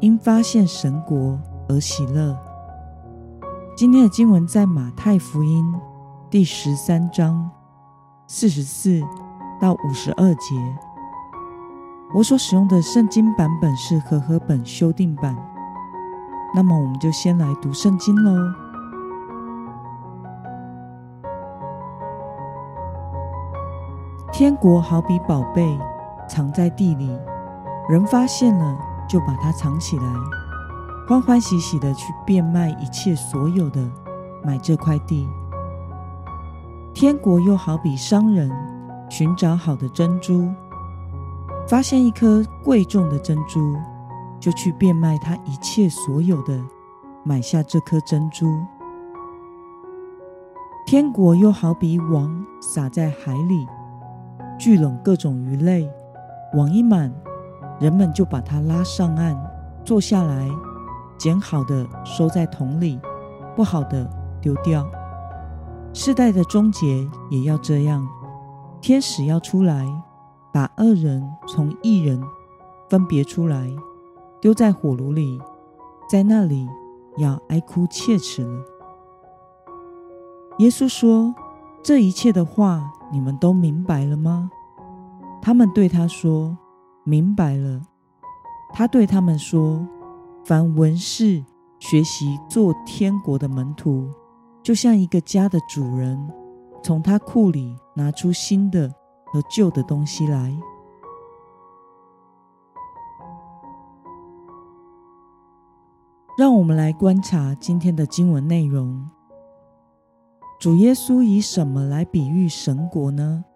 因发现神国而喜乐。今天的经文在马太福音第十三章四十四到五十二节。我所使用的圣经版本是和合本修订版。那么，我们就先来读圣经喽。天国好比宝贝藏在地里，人发现了。就把它藏起来，欢欢喜喜的去变卖一切所有的，买这块地。天国又好比商人寻找好的珍珠，发现一颗贵重的珍珠，就去变卖他一切所有的，买下这颗珍珠。天国又好比网撒在海里，聚拢各种鱼类，网一满。人们就把它拉上岸，坐下来，捡好的收在桶里，不好的丢掉。世代的终结也要这样，天使要出来，把恶人从义人分别出来，丢在火炉里，在那里要哀哭切齿了。耶稣说：“这一切的话，你们都明白了吗？”他们对他说。明白了，他对他们说：“凡文士学习做天国的门徒，就像一个家的主人，从他库里拿出新的和旧的东西来。”让我们来观察今天的经文内容。主耶稣以什么来比喻神国呢？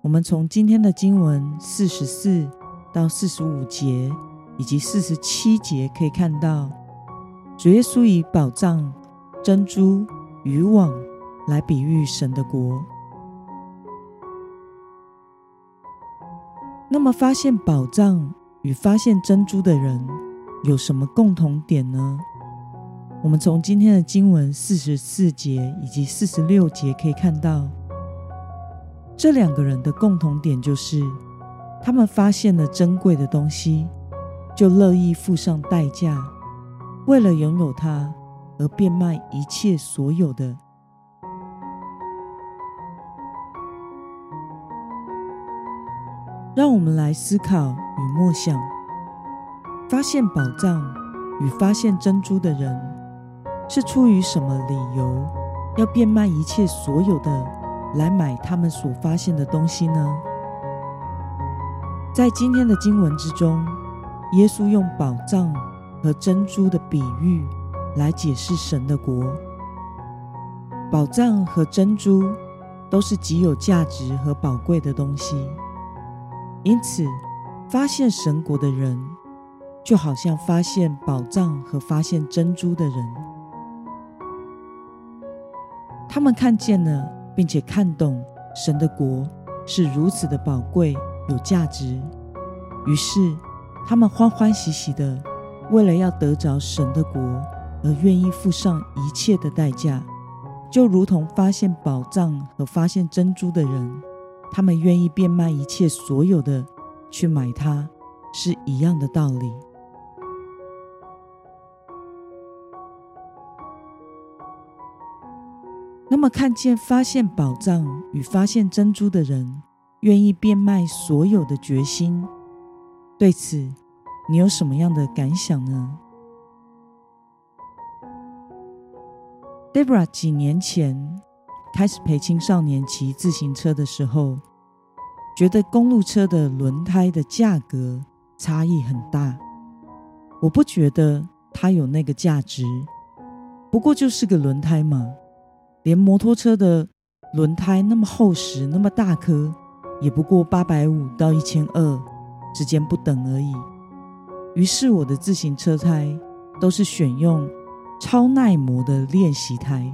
我们从今天的经文四十四。到四十五节以及四十七节，可以看到主耶稣以宝藏、珍珠、渔网来比喻神的国。那么，发现宝藏与发现珍珠的人有什么共同点呢？我们从今天的经文四十四节以及四十六节可以看到，这两个人的共同点就是。他们发现了珍贵的东西，就乐意付上代价，为了拥有它而变卖一切所有的。让我们来思考与默想：发现宝藏与发现珍珠的人，是出于什么理由要变卖一切所有的来买他们所发现的东西呢？在今天的经文之中，耶稣用宝藏和珍珠的比喻来解释神的国。宝藏和珍珠都是极有价值和宝贵的东西，因此发现神国的人，就好像发现宝藏和发现珍珠的人。他们看见了，并且看懂神的国是如此的宝贵。有价值，于是他们欢欢喜喜的，为了要得着神的国而愿意付上一切的代价，就如同发现宝藏和发现珍珠的人，他们愿意变卖一切所有的去买它，是一样的道理。那么，看见发现宝藏与发现珍珠的人。愿意变卖所有的决心，对此你有什么样的感想呢？Debra 几年前开始陪青少年骑自行车的时候，觉得公路车的轮胎的价格差异很大。我不觉得它有那个价值，不过就是个轮胎嘛，连摩托车的轮胎那么厚实，那么大颗。也不过八百五到一千二之间不等而已。于是我的自行车胎都是选用超耐磨的练习胎，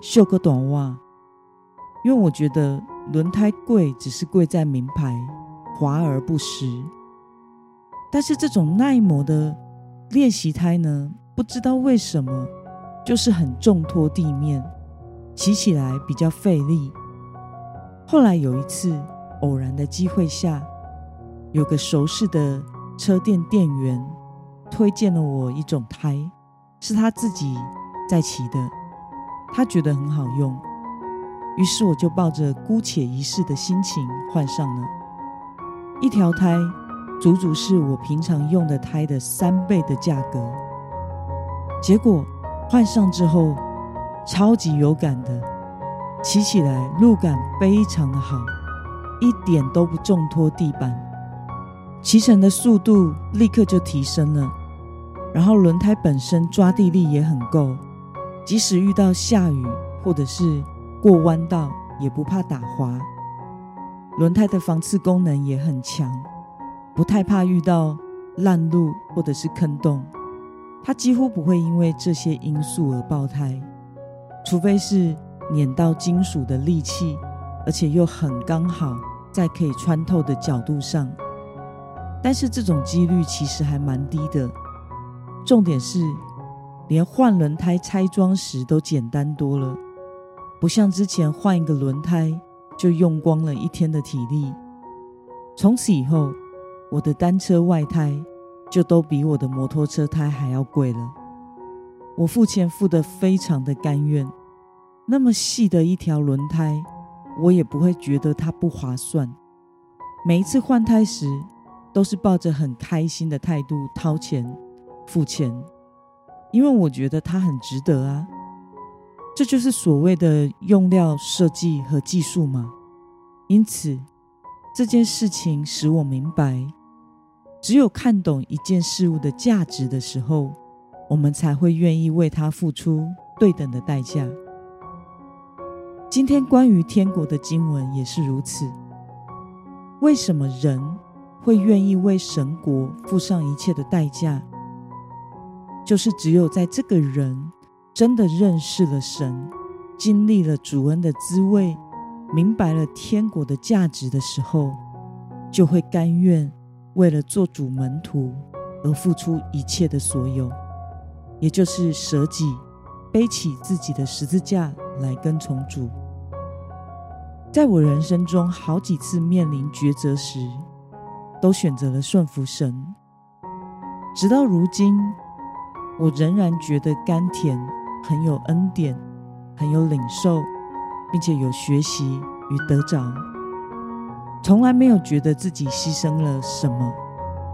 绣个短袜，因为我觉得轮胎贵只是贵在名牌，华而不实。但是这种耐磨的练习胎呢，不知道为什么就是很重拖地面，骑起来比较费力。后来有一次偶然的机会下，有个熟识的车店店员推荐了我一种胎，是他自己在骑的，他觉得很好用，于是我就抱着姑且一试的心情换上了。一条胎。足足是我平常用的胎的三倍的价格，结果换上之后超级有感的，骑起来路感非常的好，一点都不重拖地板，骑乘的速度立刻就提升了，然后轮胎本身抓地力也很够，即使遇到下雨或者是过弯道也不怕打滑，轮胎的防刺功能也很强。不太怕遇到烂路或者是坑洞，它几乎不会因为这些因素而爆胎，除非是碾到金属的利器，而且又很刚好在可以穿透的角度上。但是这种几率其实还蛮低的。重点是，连换轮胎拆装时都简单多了，不像之前换一个轮胎就用光了一天的体力。从此以后。我的单车外胎就都比我的摩托车胎还要贵了。我付钱付得非常的甘愿，那么细的一条轮胎，我也不会觉得它不划算。每一次换胎时，都是抱着很开心的态度掏钱付钱，因为我觉得它很值得啊。这就是所谓的用料设计和技术嘛。因此，这件事情使我明白。只有看懂一件事物的价值的时候，我们才会愿意为它付出对等的代价。今天关于天国的经文也是如此。为什么人会愿意为神国付上一切的代价？就是只有在这个人真的认识了神，经历了主恩的滋味，明白了天国的价值的时候，就会甘愿。为了做主门徒而付出一切的所有，也就是舍己，背起自己的十字架来跟从主。在我人生中好几次面临抉择时，都选择了顺服神。直到如今，我仍然觉得甘甜，很有恩典，很有领受，并且有学习与得着。从来没有觉得自己牺牲了什么，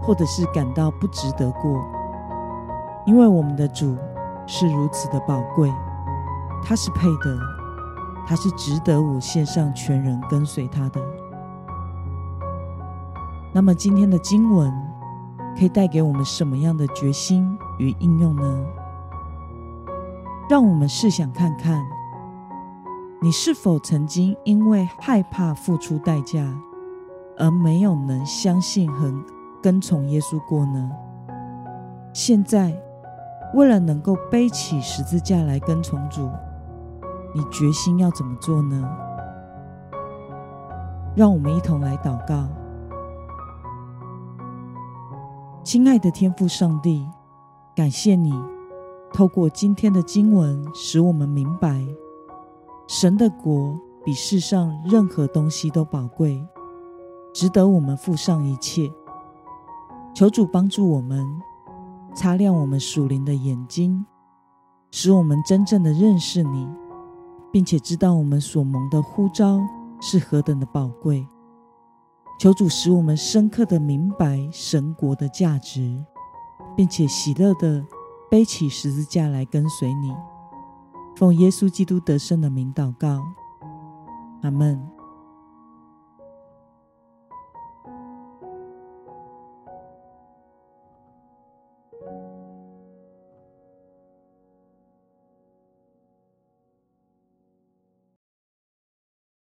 或者是感到不值得过，因为我们的主是如此的宝贵，他是配的，他是值得我献上全人跟随他的。那么今天的经文可以带给我们什么样的决心与应用呢？让我们试想看看，你是否曾经因为害怕付出代价？而没有能相信和跟从耶稣过呢？现在，为了能够背起十字架来跟从主，你决心要怎么做呢？让我们一同来祷告。亲爱的天父上帝，感谢你透过今天的经文，使我们明白，神的国比世上任何东西都宝贵。值得我们付上一切。求主帮助我们，擦亮我们属灵的眼睛，使我们真正的认识你，并且知道我们所蒙的呼召是何等的宝贵。求主使我们深刻的明白神国的价值，并且喜乐的背起十字架来跟随你。奉耶稣基督得胜的名祷告，阿门。